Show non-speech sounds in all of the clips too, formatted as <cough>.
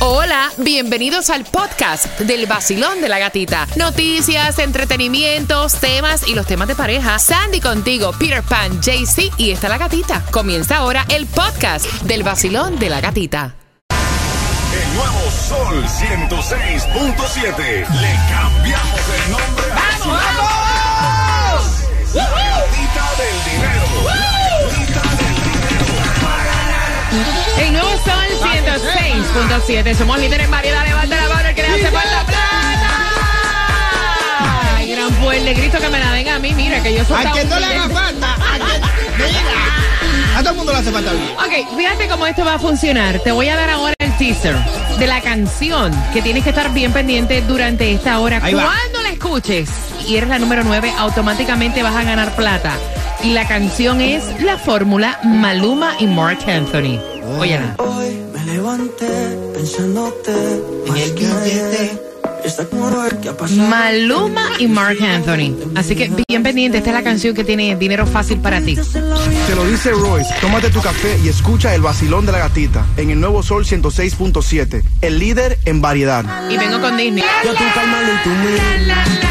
Hola, bienvenidos al podcast del vacilón de la gatita. Noticias, entretenimientos, temas y los temas de pareja. Sandy contigo, Peter Pan, JC y está la gatita. Comienza ahora el podcast del vacilón de la gatita. El nuevo Sol 106.7. Le cambiamos el nombre. ¡Vamos, vamos! La gatita del dinero. La gatita del dinero. El nuevo Sol 106.7. Somos líderes en variedad. Levanta la mano el que le hace falta plata. Ay, gran fuerte grito que me la den a mí. Mira, que yo soy A quien no le haga falta. A quien, mira. A todo el mundo le hace falta bien. Ok, fíjate cómo esto va a funcionar. Te voy a dar ahora el teaser de la canción que tienes que estar bien pendiente durante esta hora. Ahí va. Cuando la escuches y eres la número 9, automáticamente vas a ganar plata. Y la canción es La Fórmula Maluma y Mark Anthony. Óyela. Hoy me levanté pensándote En el billete. Maluma y Mark Anthony. Así que bien pendiente, esta es la canción que tiene dinero fácil para ti. Te lo dice Royce. Tómate tu café y escucha el vacilón de la gatita en el nuevo Sol 106.7. El líder en variedad. Y vengo con Disney. Yo Carmelo y tú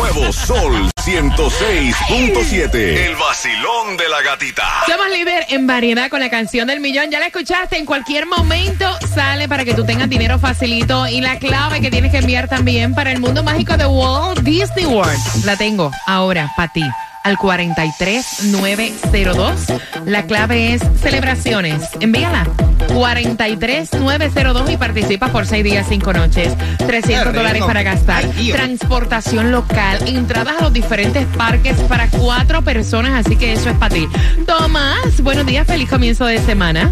nuevo Sol 106.7. El vacilón de la gatita. Somos líder en variedad con la canción del millón. Ya la escuchaste, en cualquier momento sale para que tú tengas dinero facilito. Y la clave que tienes que enviar también para el mundo mágico de Walt Disney World. La tengo ahora para ti. Al 43902. La clave es celebraciones. Envíala. 43902 y participas por 6 días, 5 noches. 300 Qué dólares para gastar. Ay. Transportación local. Entradas a los diferentes parques para cuatro personas. Así que eso es para ti. Tomás, buenos días. Feliz comienzo de semana.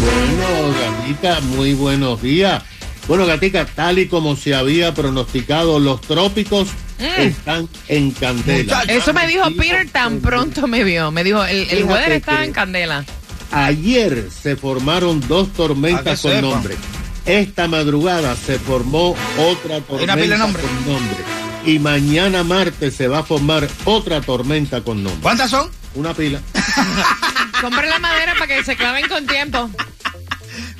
Bueno, Gatita, muy buenos días. Bueno, Gatica, tal y como se había pronosticado, los trópicos están en candela. Eso me dijo Peter tan pronto me vio. Me dijo, el, el weather estaba que- en candela. Ayer se formaron dos tormentas con sepa. nombre. Esta madrugada se formó otra tormenta nombre. con nombre. Y mañana martes se va a formar otra tormenta con nombre. ¿Cuántas son? Una pila. <laughs> Compre la madera para que se claven con tiempo.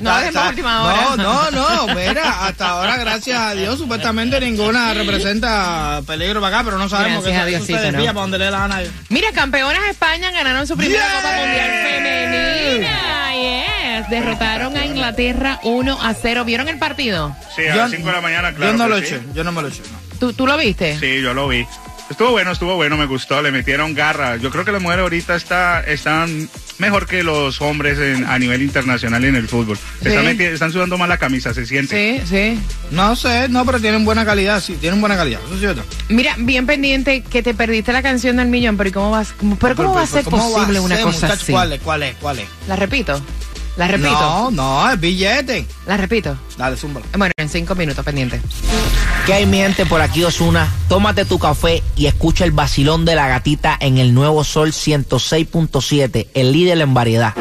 No sa- para última hora. No, no, no. Mira, hasta ahora, gracias a Dios, supuestamente ninguna representa peligro para acá, pero no sabemos Diosito, se desvía ¿no? para donde le dé la gana. a ellos. Mira, campeonas de España ganaron su primera Yeah. Copa Mundial Femenina. Yes. Derrotaron a Inglaterra 1 a 0. ¿Vieron el partido? Sí, a las 5 de la mañana, claro. Yo no lo sí. eché, yo no me lo eché. no. ¿Tú, tú lo viste? Sí, yo lo vi. Estuvo bueno, estuvo bueno, me gustó, le metieron garra. Yo creo que las mujeres ahorita está, están mejor que los hombres en- a nivel internacional en el fútbol. Están, Sí. meti- están sudando más la camisa, se siente. Sí, sí. No sé, no, pero tienen buena calidad, sí, tienen buena calidad, eso es cierto. Mira, bien pendiente que te perdiste la canción del millón, pero ¿y ¿cómo vas? cómo- pero ¿cómo va a ser ¿Cómo va a posible una cosa muchacho? así? ¿Cuál es, cuál es, cuál es? La repito. La repito. No, no, es billete. La repito. Dale, zúmbalo. Bueno, en cinco minutos pendiente. ¿Qué hay mi gente por aquí Osuna? Tómate tu café y escucha el vacilón de la gatita en el nuevo Sol 106.7, el líder en variedad.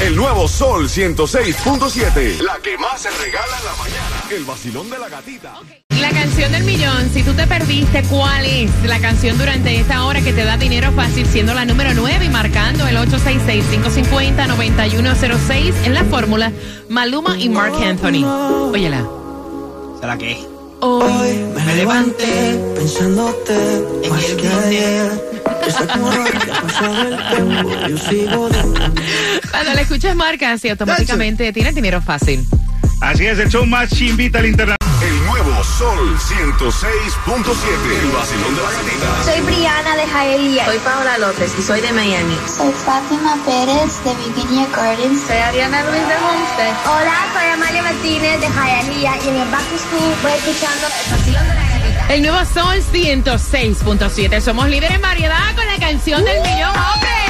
El nuevo Sol 106.7. La que más se regala en la mañana. El vacilón de la gatita. La canción del millón, si tú te perdiste, ¿cuál es la canción durante esta hora que te da dinero fácil siendo la número 9 y marcando el 866-550-9106 en la fórmula Maluma y Mark Anthony? Óyela. ¿Será que es? Hoy me levanté pensándote más que ayer. Qué ha pasado el tiempo. Yo sigo de <laughs> Cuando la escuchas marcas y automáticamente tienes dinero fácil. Así es, el show más chimbita al internet. El nuevo Sol 106.7. El vacilón de la gatita. Soy Briana de Jaelía. Soy Paola López y soy de Miami. Soy Fátima Pérez de Virginia Gardens. Soy Ariana Luis de Homestead. Hola, soy Amalia Martínez de Jaelía y en el Back to School voy escuchando el vacilón de la gatita. El nuevo Sol 106.7. Somos líderes en variedad con la canción del millón. ¡Hombre!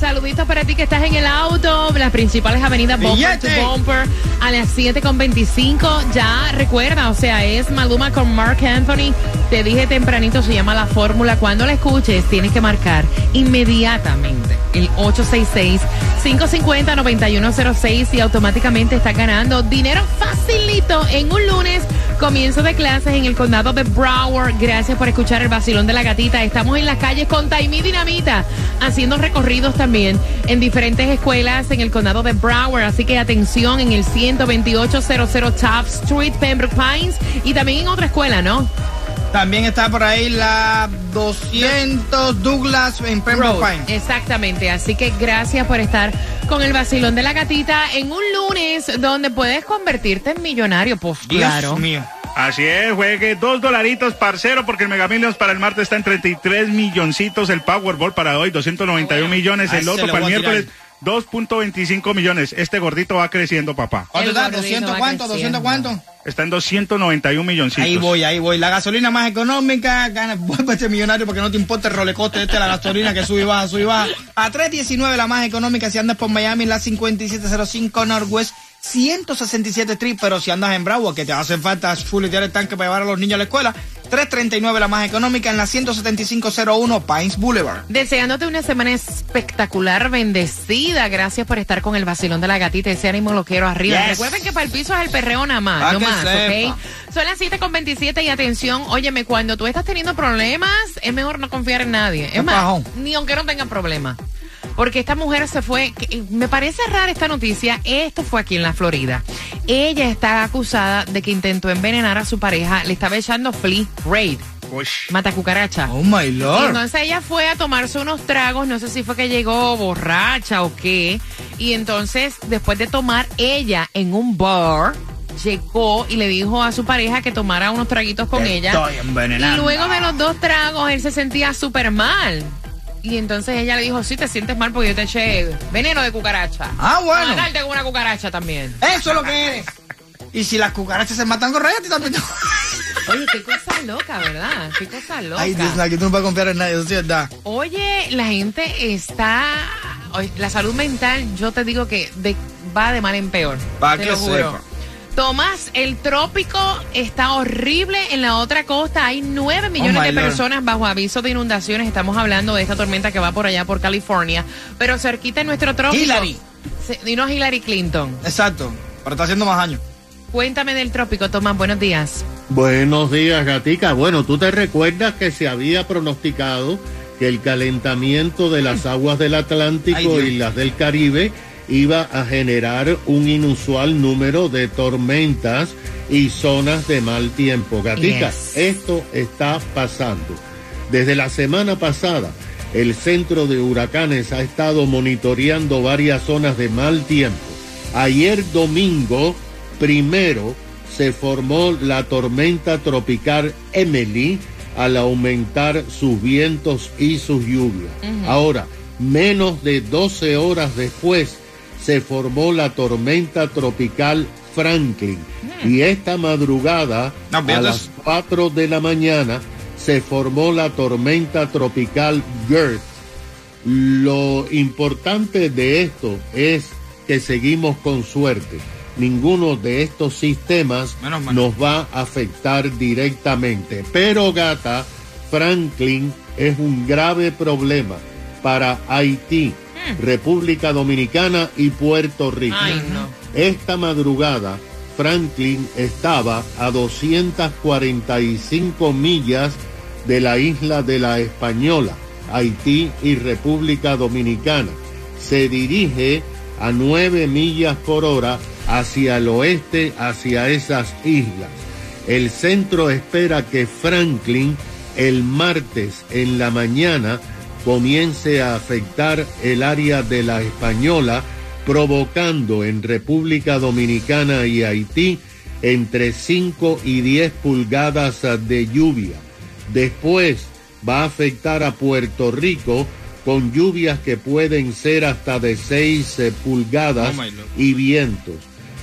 Saluditos para ti que estás en el auto, las principales avenidas Bumper to. Bumper a las 7.25. Ya recuerda, o sea, es Maluma con Mark Anthony. Te dije tempranito, se llama La Fórmula. Cuando la escuches, tienes que marcar inmediatamente el 866-550-9106 y automáticamente estás ganando dinero facilito en un lunes Comienzo de clases en el condado de Broward. Gracias por escuchar el vacilón de la gatita. Estamos en las calles con Taimí Dinamita, haciendo recorridos también en diferentes escuelas en el condado de Broward. Así que atención en el 12800 Top Street, Pembroke Pines y también en otra escuela, ¿no? También está por ahí la 200 Douglas en Pembroke Road. Pines. Exactamente, así que gracias por estar con el vacilón de la gatita en un lunes donde puedes convertirte en millonario, pues claro. Dios mío. Así es, juegue dos dolaritos, parcero, porque el Mega Millions para el martes está en 33 milloncitos, el Powerball para hoy 291 millones, el otro para el tirar. Miércoles 2.25 millones. Este gordito va creciendo, papá. ¿Cuánto está? gordito ¿200 va cuánto? ¿200 creciendo. cuánto? Está en 291 milloncitos. Ahí voy, ahí voy. La gasolina más económica, gana, <laughs> vuelve este millonario porque no te importa el rolecoste este, la gasolina que sube y baja, sube y baja. A 3.19 la más económica si andas por Miami, la 5705 Northwest 167 Street, pero si andas en Bravo, que te hacen falta fuletear el tanque para llevar a los niños a la escuela, 339 la más económica en la 17501 Pines Boulevard. Deseándote una semana espectacular, bendecida. Gracias por estar con el vacilón de la gatita. Ese ánimo lo quiero arriba. Yes. Recuerden que para el piso es el perreo nada más, Pa' no más, sepa. ¿ok? Son las 7 con 27 y atención, óyeme, cuando tú estás teniendo problemas, es mejor no confiar en nadie. Es más, ni aunque no tengan problemas. Porque esta mujer se fue, que- me parece rara esta noticia, esto fue aquí en la Florida. Ella está acusada de que intentó envenenar a su pareja, le estaba echando flea raid, mata cucaracha. Oh my lord. entonces ella fue a tomarse unos tragos, no sé si fue que llegó borracha o qué. Y entonces, después de tomar ella en un bar, llegó y le dijo a su pareja que tomara unos traguitos con Te ella. estoy envenenando. Y luego de los dos tragos, él se sentía súper mal. Y entonces ella le dijo, sí, te sientes mal porque yo te eché veneno de cucaracha. Ah, bueno. Para matarte con una cucaracha también. Eso es lo que eres. Y si las cucarachas se matan con rayas, también. te- <laughs> Oye, qué cosa loca, ¿verdad? Qué cosa loca. Ay, Dios, aquí tú no puedes confiar en nadie, eso sí es verdad. Oye, la gente está. la salud mental, yo te digo que de- va de mal en peor. Pa' te que lo juro. sepa. Tomás, el trópico está horrible en la otra costa. Hay nueve millones Oh, de Lord. personas bajo aviso de inundaciones. Estamos hablando de esta tormenta que va por allá por California. Pero cerquita en nuestro trópico. Hillary. No Hillary Clinton. Exacto, pero está haciendo más años. Cuéntame del trópico, Tomás. Buenos días. Buenos días, Gatica. Bueno, tú te recuerdas que se había pronosticado que el calentamiento de las aguas del Atlántico y las del Caribe iba a generar un inusual número de tormentas y zonas de mal tiempo. Gatica, Yes. esto está pasando. Desde la semana pasada, el centro de huracanes ha estado monitoreando varias zonas de mal tiempo. Ayer domingo, primero, se formó la tormenta tropical Emily al aumentar sus vientos y sus lluvias. Ahora, menos de 12 horas después, se formó la tormenta tropical Franklin. Y esta madrugada, No, a las 4 de la mañana, se formó la tormenta tropical Gert. Lo importante de esto es que seguimos con suerte. Ninguno de estos sistemas Menos nos va a afectar directamente. Pero gata, Franklin es un grave problema para Haití, República Dominicana y Puerto Rico. Ay, no. Esta madrugada, Franklin estaba a 245 millas de la isla de la Española, Haití y República Dominicana. Se dirige a 9 millas por hora hacia el oeste, hacia esas islas. El centro espera que Franklin el martes en la mañana comience a afectar el área de la Española, provocando en República Dominicana y Haití entre 5 y 10 pulgadas de lluvia. Después va a afectar a Puerto Rico con lluvias que pueden ser hasta de 6 eh, pulgadas Oh, y vientos.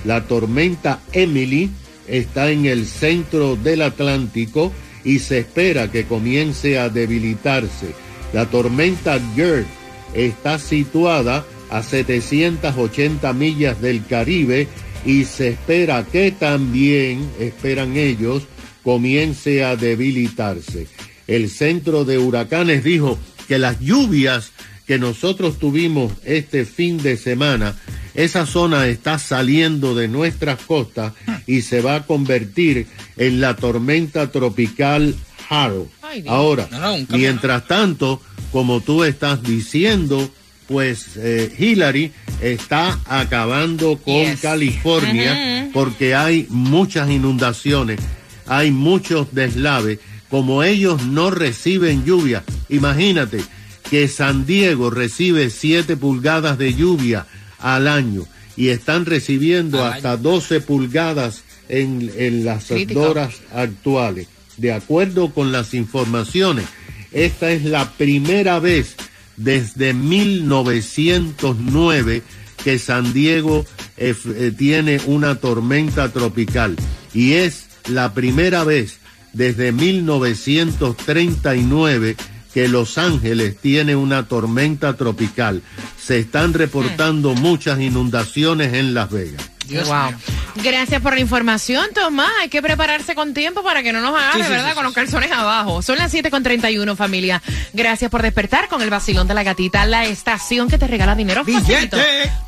La tormenta Emily está en el centro del Atlántico y se espera que comience a debilitarse. La tormenta Gert está situada a 780 millas del Caribe y se espera que también, esperan ellos, comience a debilitarse. El centro de huracanes dijo que las lluvias que nosotros tuvimos este fin de semana, esa zona está saliendo de nuestras costas y se va a convertir en la tormenta tropical Harold. Ay. Ahora, No, no, mientras tanto, como tú estás diciendo, pues eh, Hillary está acabando con Yes. California porque hay muchas inundaciones, hay muchos deslaves. Como ellos no reciben lluvia, imagínate que San Diego recibe 7 pulgadas de lluvia al año y están recibiendo hasta 12 pulgadas en, en las Crítico. horas actuales. De acuerdo con las informaciones, esta es la primera vez desde 1909 que San Diego eh, eh, tiene una tormenta tropical y es la primera vez desde 1939 que Los Ángeles tiene una tormenta tropical. Se están reportando muchas inundaciones en Las Vegas. Dios wow. mío. Gracias por la información, Tomás. Hay que prepararse con tiempo para que no nos agarre, Sí, sí, ¿verdad? sí, con los calzones abajo. Son las 7 con 31, familia. Gracias por despertar con el vacilón de la gatita, la estación que te regala dinero facilito.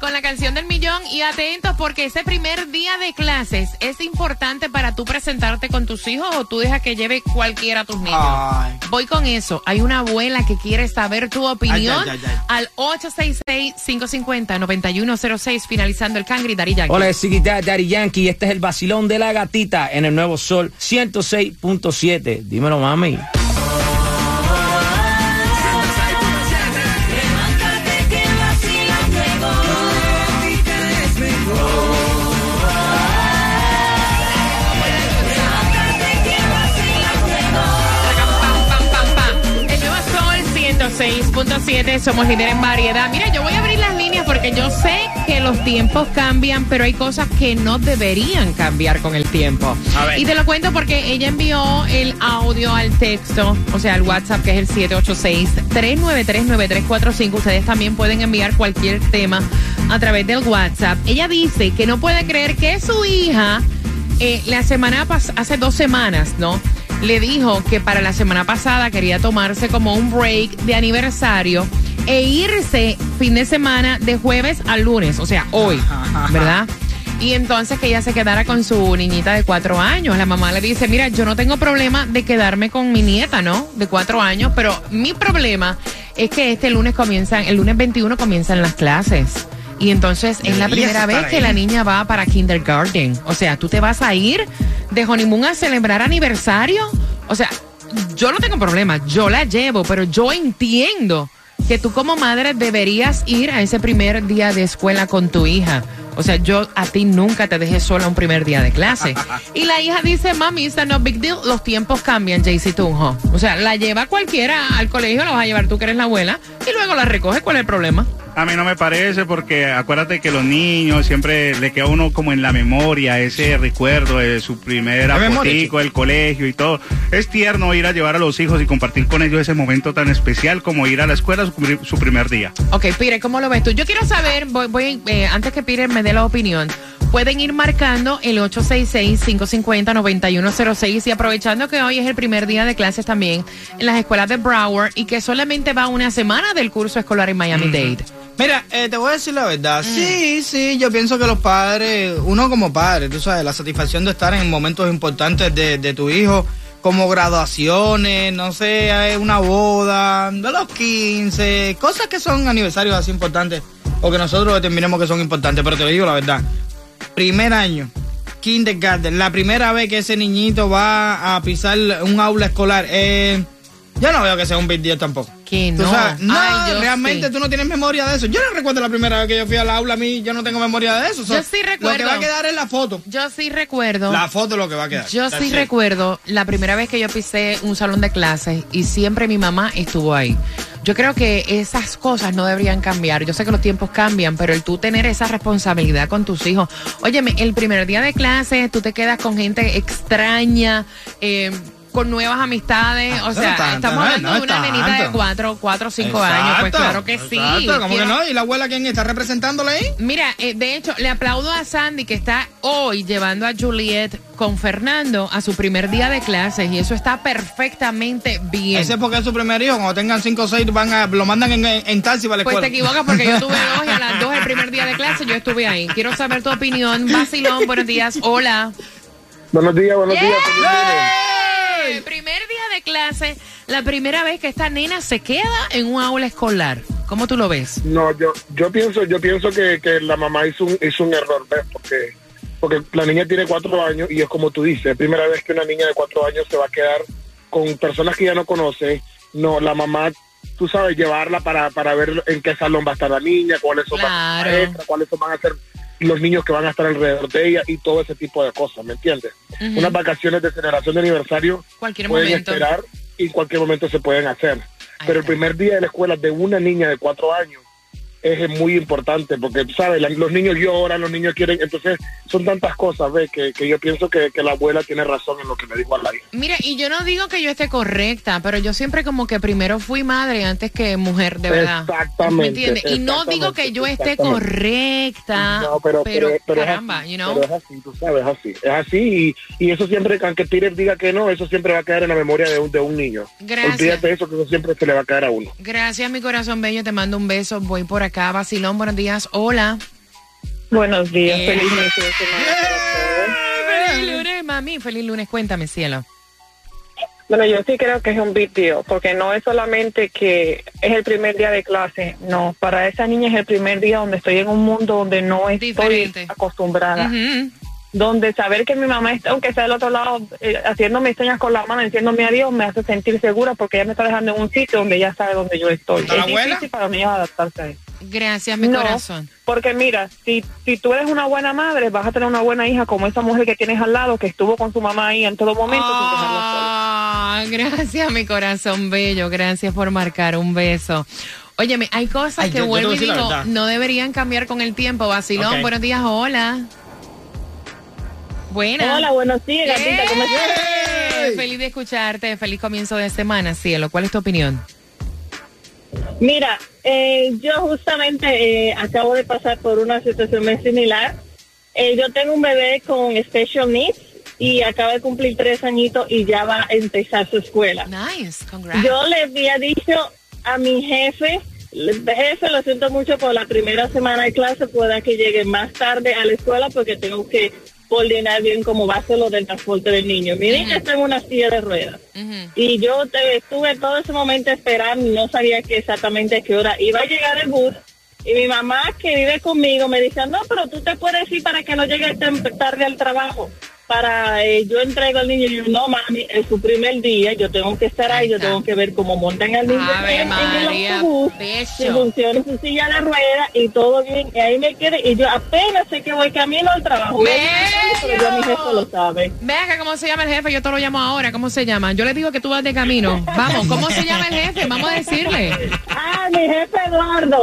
Con la canción del millón y atentos porque ese primer día de clases es importante para tú presentarte con tus hijos o tú dejas que lleve cualquiera a tus niños. Ay. Voy con eso. Hay una abuela que quiere saber tu opinión Ay, ay, ay, ay. al 866-550-9106 finalizando el Cangri Dari Yankee. Hola, es Chiquita Daddy Yankee. Este es el vacilón de la gatita en el nuevo Sol 106.7. Dímelo, mami. Sol 106.7, somos líderes en variedad. Mira, yo voy a porque yo sé que los tiempos cambian, pero hay cosas que no deberían cambiar con el tiempo. A ver. Y te lo cuento porque ella envió el audio al texto, o sea, al WhatsApp, que es el 786-393-9345. Ustedes también pueden enviar cualquier tema a través del WhatsApp. Ella dice que no puede creer que su hija eh, la semana pas hace dos semanas, ¿no? Le dijo que para la semana pasada quería tomarse como un break de aniversario e irse fin de semana de jueves a lunes, o sea, hoy, ¿verdad? Y entonces que ella se quedara con su niñita de cuatro años. La mamá le dice, mira, yo no tengo problema de quedarme con mi nieta, ¿no? De cuatro años, pero mi problema es que este lunes comienzan, el lunes 21 comienzan las clases. Y entonces es la primera vez que la niña va para kindergarten. O sea, tú te vas a ir de honeymoon a celebrar aniversario. O sea, yo no tengo problema, yo la llevo, pero yo entiendo que tú como madre deberías ir a ese primer día de escuela con tu hija. O sea, yo a ti nunca te dejé sola un primer día de clase. <laughs> Y la hija dice, mami, it's no big deal. Los tiempos cambian, Jaycee Tunjo. O sea, la lleva cualquiera al colegio, la vas a llevar tú que eres la abuela, y luego la recoge. ¿Cuál es el problema? A mí no me parece porque acuérdate que los niños siempre le queda uno como en la memoria ese recuerdo de su primer apotico, el colegio y todo. Es tierno ir a llevar a los hijos y compartir con ellos ese momento tan especial como ir a la escuela su, pri- su primer día. Ok, Peter, ¿cómo lo ves tú? Yo quiero saber, voy, voy, eh, antes que Peter me dé la opinión, pueden ir marcando el 866-550-9106 y aprovechando que hoy es el primer día de clases también en las escuelas de Broward y que solamente va una semana del curso escolar en Miami-Dade. Mira, eh, te voy a decir la verdad. Sí, sí, yo pienso que los padres, uno como padre, tú sabes, la satisfacción de estar en momentos importantes de, de tu hijo, como graduaciones, no sé, una boda, de los 15, cosas que son aniversarios así importantes, o que nosotros determinemos que son importantes, pero te digo la verdad. Primer año, kindergarten, la primera vez que ese niñito va a pisar un aula escolar, eh, yo no veo que sea un big deal tampoco. Que Tú no. sabes, no, Ay, yo realmente sí. tú no tienes memoria de eso. Yo no recuerdo la primera vez que yo fui al aula, a mí yo no tengo memoria de eso. Yo sí Lo que recuerdo. va a quedar es la foto. Yo sí recuerdo. La foto es lo que va a quedar. Yo sí recuerdo la primera vez que yo pisé un salón de clases y siempre mi mamá estuvo ahí. Yo creo que esas cosas no deberían cambiar. Yo sé que los tiempos cambian, pero el tú tener esa responsabilidad con tus hijos. Óyeme, el primer día de clases tú te quedas con gente extraña, eh, con nuevas amistades. Ah, o sea, no tanto, estamos hablando no de una nenita de tanto. cuatro, cuatro o cinco años. Pues claro que sí. Exacto, ¿cómo que no? ¿Y la abuela quién está representándola ahí? Mira, eh, de hecho, le aplaudo a Sandy que está hoy llevando a Juliet con Fernando a su primer día de clases y eso está perfectamente bien. Ese es porque es su primer hijo. Cuando tengan 5 o 6 van a, lo mandan en, en, en taxi para la Pues te escuela. equivocas porque yo <laughs> tuve dos y a las dos el primer día de clase yo estuve ahí. Quiero saber tu opinión. Vacilón, buenos días. Hola. Buenos días, buenos días. ¡Yay! Primer día de clase, la primera vez que esta nena se queda en un aula escolar. ¿Cómo tú lo ves? No, yo yo pienso yo pienso que, que la mamá hizo un, hizo un error, ¿ves? Porque, porque la niña tiene cuatro años y es como tú dices, es primera vez que una niña de cuatro años se va a quedar con personas que ya no conoce. No, la mamá, tú sabes, llevarla para, para ver en qué salón va a estar la niña, cuáles son las maestras, cuáles son- van a ser los niños que van a estar alrededor de ella y todo ese tipo de cosas, ¿me entiendes? Unas vacaciones de celebración de aniversario Cualquier pueden momento. esperar y en cualquier momento se pueden hacer. Pero el primer día de la escuela de una niña de cuatro años es muy importante porque, ¿sabes? Los niños lloran, los niños quieren, entonces son tantas cosas, ¿ves? Que, que yo pienso que, que la abuela tiene razón en lo que le dijo a la hija. Mira, y yo no digo que yo esté correcta, pero yo siempre como que primero fui madre antes que mujer, de verdad. Exactamente, ¿Me entiendes? Y no digo que yo esté correcta, No, pero, pero, pero es caramba, así, you know. pero es así, tú sabes, es así. Es así y, y eso siempre, aunque Peter diga que no, eso siempre va a quedar en la memoria de un, de un niño. Gracias. Olvídate de eso, que eso siempre se le va a caer a uno. Gracias, mi corazón bello, te mando un beso. Voy por acá, Basilón, buenos días. Hola. Buenos días, Eh. feliz todos. Feliz lunes, mami. Feliz lunes, cuéntame, cielo. Bueno, yo sí creo que es un big deal, porque no es solamente que es el primer día de clase, no, para esa niña es el primer día donde estoy en un mundo donde no estoy Diferente. acostumbrada. Donde saber que mi mamá está, aunque sea del otro lado, eh, haciéndome señas con la mano, diciéndome adiós, me hace sentir segura porque ella me está dejando en un sitio donde ella sabe dónde yo estoy. ¿Está la Es abuela? difícil para mí adaptarse a eso. Gracias, mi No, corazón. Porque mira, si, si tú eres una buena madre, vas a tener una buena hija como esa mujer que tienes al lado, que estuvo con su mamá ahí en todo momento sin dejarla sola. Ah, gracias, mi corazón bello. Gracias por marcar un beso. Óyeme, hay cosas Ay, que yo- vuelvo y digo, no deberían cambiar con el tiempo. Vacilón, buenos días, hola. Buenas. Hola, buenos días, gatita, ¿cómo estás? Feliz de escucharte. Feliz comienzo de semana, cielo. ¿Cuál es tu opinión? Mira, eh, yo justamente eh, acabo de pasar por una situación muy similar. Eh, yo tengo un bebé con special needs y acaba de cumplir tres añitos y ya va a empezar su escuela. Nice, congrats. Yo le había dicho a mi jefe, jefe, lo siento mucho por la primera semana de clase, pueda que llegue más tarde a la escuela porque tengo que coordinar bien cómo va a ser lo del transporte del niño. Mi niña está en una silla de ruedas. Y yo te- estuve todo ese momento esperando no sabía que exactamente a qué hora iba a llegar el bus. Y mi mamá, que vive conmigo, me dice, no, pero tú te puedes ir para que no llegue tem- tarde al trabajo. Para eh, yo entrego al niño y yo, no, mami, es su primer día, yo tengo que estar ahí, yo tengo que ver cómo montan al niño Ave en, en María, el autobús, si funciona su silla de rueda y todo bien. Y ahí me quedé, y yo apenas sé que voy camino al trabajo. Pero ya mi jefe lo sabe. Ve acá, ¿cómo se llama el jefe? Yo te lo llamo ahora. ¿Cómo se llama? Yo le digo que tú vas de camino. Vamos, ¿cómo se llama el jefe? Vamos a decirle. Ah, mi jefe Eduardo.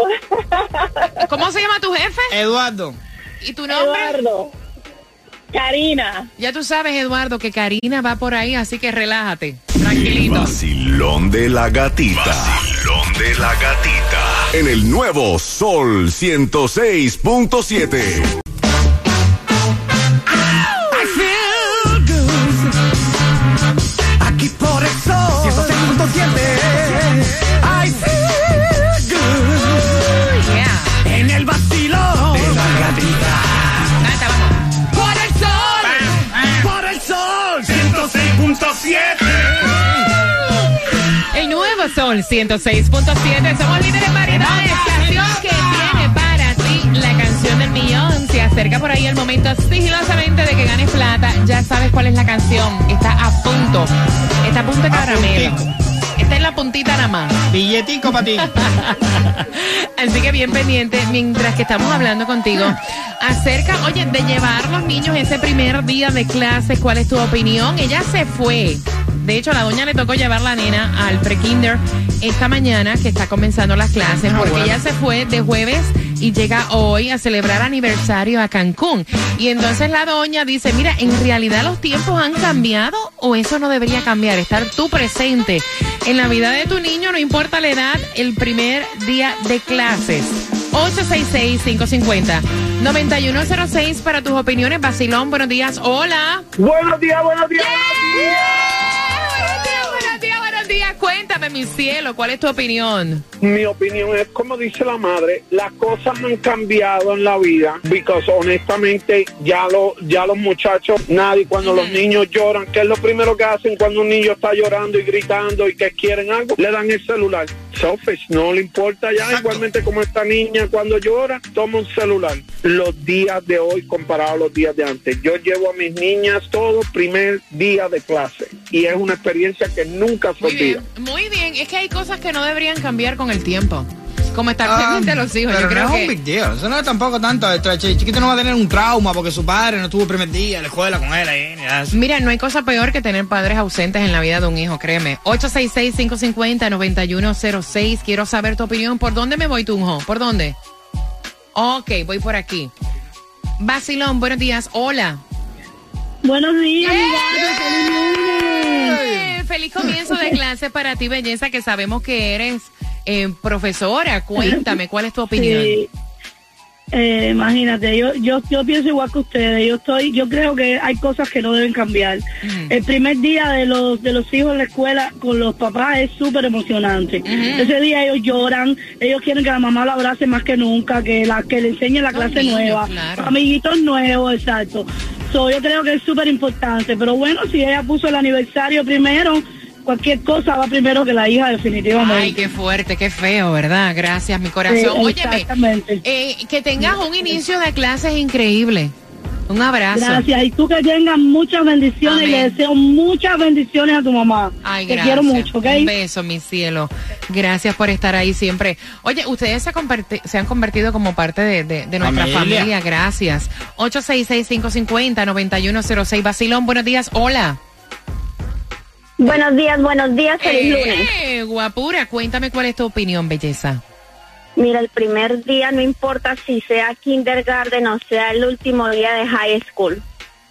¿Cómo se llama tu jefe? Eduardo. ¿Y tu nombre? Eduardo. Karina. Ya tú sabes, Eduardo, que Karina va por ahí, así que relájate. Tranquilito. Vacilón de la gatita. Vacilón de la gatita. En el nuevo Sol 106.7. nuevo Sol 106.7. Somos líderes en variedad. Estación que tiene para ti la canción del millón. Se acerca por ahí el momento sigilosamente de que ganes plata. Ya sabes cuál es la canción. Está a punto. Está a punto de caramelo. Está en la puntita nada más. Billetico para ti. <laughs> Así que bien pendiente mientras que estamos hablando contigo acerca, oye, de llevar los niños ese primer día de clase. ¿Cuál es tu opinión? Ella se fue. De hecho, a la doña le tocó llevar la nena al pre-kinder esta mañana que está comenzando las clases Ah, porque bueno. ella se fue de jueves y llega hoy a celebrar aniversario a Cancún. Y entonces la doña dice, mira, en realidad los tiempos han cambiado o eso no debería cambiar, estar tú presente en la vida de tu niño, no importa la edad, el primer día de clases. 866-550-9106 para tus opiniones. Basilón, buenos días. Hola. Buenos días, buenos días. Buenos días, buenos días, buenos días. Cuéntame. Mi cielo, ¿cuál es tu opinión? Mi opinión es, como dice la madre, las cosas han cambiado en la vida, because honestamente ya, lo, ya los muchachos, nadie, cuando los niños lloran, ¿qué es lo primero que hacen cuando un niño está llorando y gritando y que quieren algo? Le dan el celular. Selfish, no le importa ya, igualmente como esta niña cuando llora, toma un celular. Los días de hoy comparado a los días de antes. Yo llevo a mis niñas todo primer día de clase y es una experiencia que nunca se olvida. Muy bien. Es que hay cosas que no deberían cambiar con el tiempo. Como estar Ah, pendiente de los hijos. pero Yo creo no es que... un big deal. Eso no es tampoco tanto. El ch- chiquito no va a tener un trauma porque su padre no estuvo el primer día en la escuela con él ahí. Mira, no hay cosa peor que tener padres ausentes en la vida de un hijo, créeme. 866-550-9106. Quiero saber tu opinión. ¿Por dónde me voy, Tunjo? ¿Por dónde? Ok, voy por aquí. Basilón, buenos días. Hola. Buenos días, Eh, Feliz comienzo de clase para ti, belleza, que sabemos que eres eh, profesora. Cuéntame, ¿cuál es tu opinión? Sí. Eh, imagínate, yo, yo yo pienso igual que ustedes. Yo estoy, yo creo que hay cosas que no deben cambiar. El primer día de los de los hijos en la escuela con los papás es súper emocionante. Ese día ellos lloran, ellos quieren que la mamá lo abrace más que nunca, que la que le enseñe la clase nueva, claro. amiguitos nuevos, exacto. So, yo creo que es súper importante. Pero bueno, si ella puso el aniversario primero, cualquier cosa va primero que la hija definitivamente. Ay, qué fuerte, qué feo, ¿verdad? Gracias, mi corazón. Sí, Óyeme, eh, que tengas un inicio de clases increíble. Un abrazo. Gracias. Y tú que tengas muchas bendiciones y le Amén. deseo muchas bendiciones a tu mamá. Ay, Te gracias. quiero mucho, ¿ok? Un beso, mi cielo. Gracias por estar ahí siempre. Oye, ustedes se, se han convertido como parte de, de- de nuestra Familia. familia. Gracias. 866-550-9106. Basilón, buenos días. Hola. Buenos días, buenos días, feliz lunes. Eh, guapura, cuéntame cuál es tu opinión, belleza. Mira, el primer día no importa si sea kindergarten o sea el último día de high school.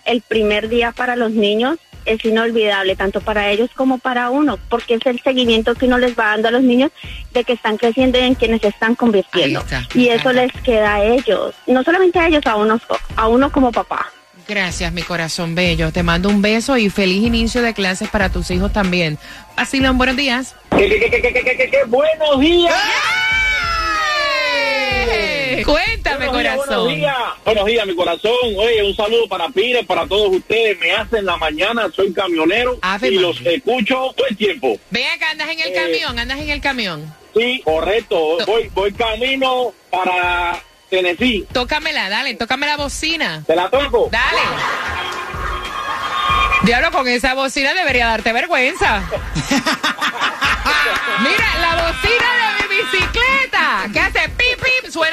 El primer día para los niños es inolvidable, tanto para ellos como para uno, porque es el seguimiento que uno les va dando a los niños de que están creciendo y en quienes se están convirtiendo. Está. Y eso les queda a ellos, no solamente a ellos, a uno, a uno como papá. Gracias, mi corazón bello. Te mando un beso y feliz inicio de clases para tus hijos también. Basilón, buenos días. buenos días. Cuéntame, Buenos días, corazón. Buenos días, buenos días, mi corazón. Oye, un saludo para Pires, para todos ustedes. Me hacen la mañana, soy camionero Ave y los escucho todo el tiempo. Ven acá, andas en el Eh, camión, andas en el camión. Sí, correcto. Voy, voy camino para Tennessee. Tócamela, dale, tócame la bocina. ¿Te la toco? Dale. Diablo, con esa bocina debería darte vergüenza. <laughs> Mira, la bocina de mi bicicleta, que hace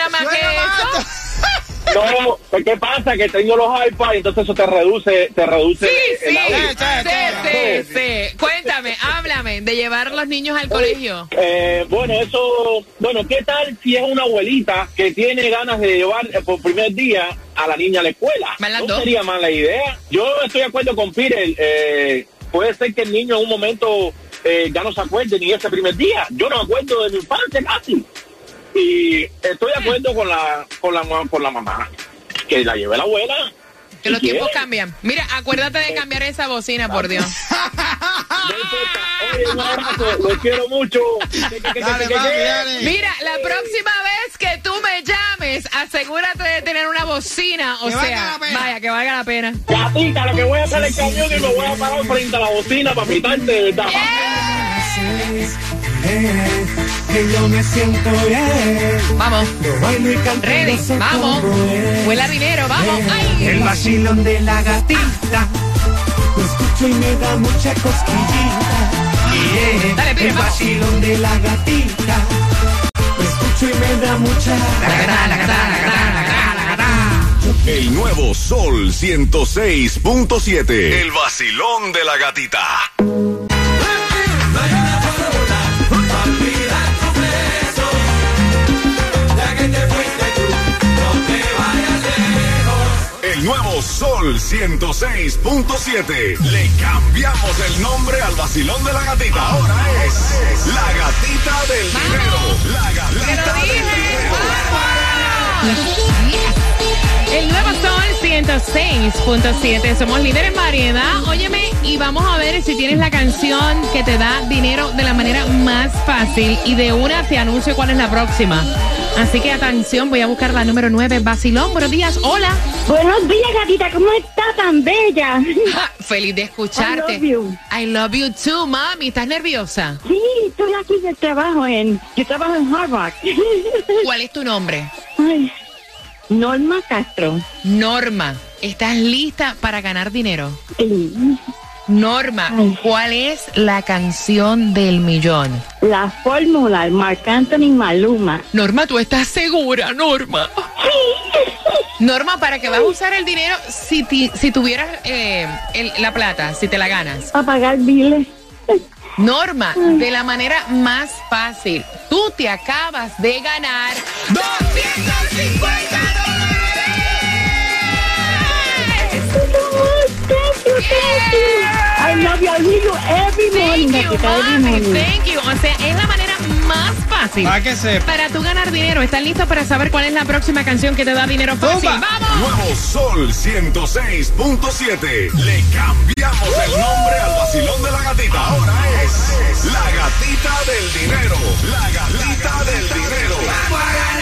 más que eso. <laughs> No, pues, ¿qué pasa? Que tengo los iPads, entonces eso te reduce, te reduce Sí, el sí, audio. sí, sí, sí. Cuéntame, háblame de llevar a los niños al colegio. Eh, bueno, eso, bueno, ¿qué tal si es una abuelita que tiene ganas de llevar eh, por primer día a la niña a la escuela? No sería mala idea. Yo estoy de acuerdo con Peter. eh, puede ser que el niño en un momento eh, ya no se acuerde ni ese primer día. Yo no me acuerdo de mi infancia casi. Y estoy de acuerdo con la, con la, con la mamá. Que la lleve la abuela. Que los tiempos cambian. Mira, acuérdate de cambiar esa bocina, por Dios. Oye, un abrazo, los quiero mucho. Mira, la próxima vez que tú me llames, asegúrate de tener una bocina. O Que sea, vaya, que valga la pena. Gatita, lo que voy a hacer el camión y me voy a parar frente a la bocina para pitarte de verdad. Que yo me siento bien. Vamos. Yo bailo y canto Ready, vamos. Huela dinero, vamos. Ay. El vacilón de la gatita. Lo escucho y me da mucha cosquillita. Yeah. Dale, pide, El vamos. vacilón de la gatita. Lo escucho y me da mucha. El nuevo Sol 106.7. El vacilón de la gatita. Sol 106.7. Le cambiamos el nombre al vacilón de la gatita. Ahora es la gatita del dinero. La gatita del dinero. El nuevo Sol 106.7. Somos líderes en variedad. Óyeme, y vamos a ver si tienes la canción que te da dinero de la manera más fácil. Y de una te anuncio cuál es la próxima. Así que atención, voy a buscar la número 9. Basilón, buenos días. Hola. Buenos días, gatita. ¿Cómo está tan bella? <laughs> Ja, feliz de escucharte. I love you. I love you too, mami. ¿Estás nerviosa? Sí, estoy aquí de trabajo en... Yo trabajo en Harvard. <laughs> ¿Cuál es tu nombre? Ay, Norma Castro. Norma, ¿estás lista para ganar dinero? Sí. Norma, ¿cuál es la canción del millón? La fórmula, el Marc Anthony Maluma. Norma, ¿tú estás segura, Norma? Sí. Norma, ¿para qué vas a usar el dinero si, ti- si tuvieras eh, el- la plata, si te la ganas? A pagar biles. Norma, de la manera más fácil, tú te acabas de ganar 250 I love you. I read you every morning. Thank you, every. Thank you. O sea, es la manera más fácil. Para que sepa. Para tú ganar dinero. ¿Están listos para saber cuál es la próxima canción que te da dinero fácil? ¡Vamos! Nuevo Sol 106.7. Le cambiamos el nombre al vacilón de la gatita. Ahora es la gatita del dinero. La gatita, la gatita del dinero.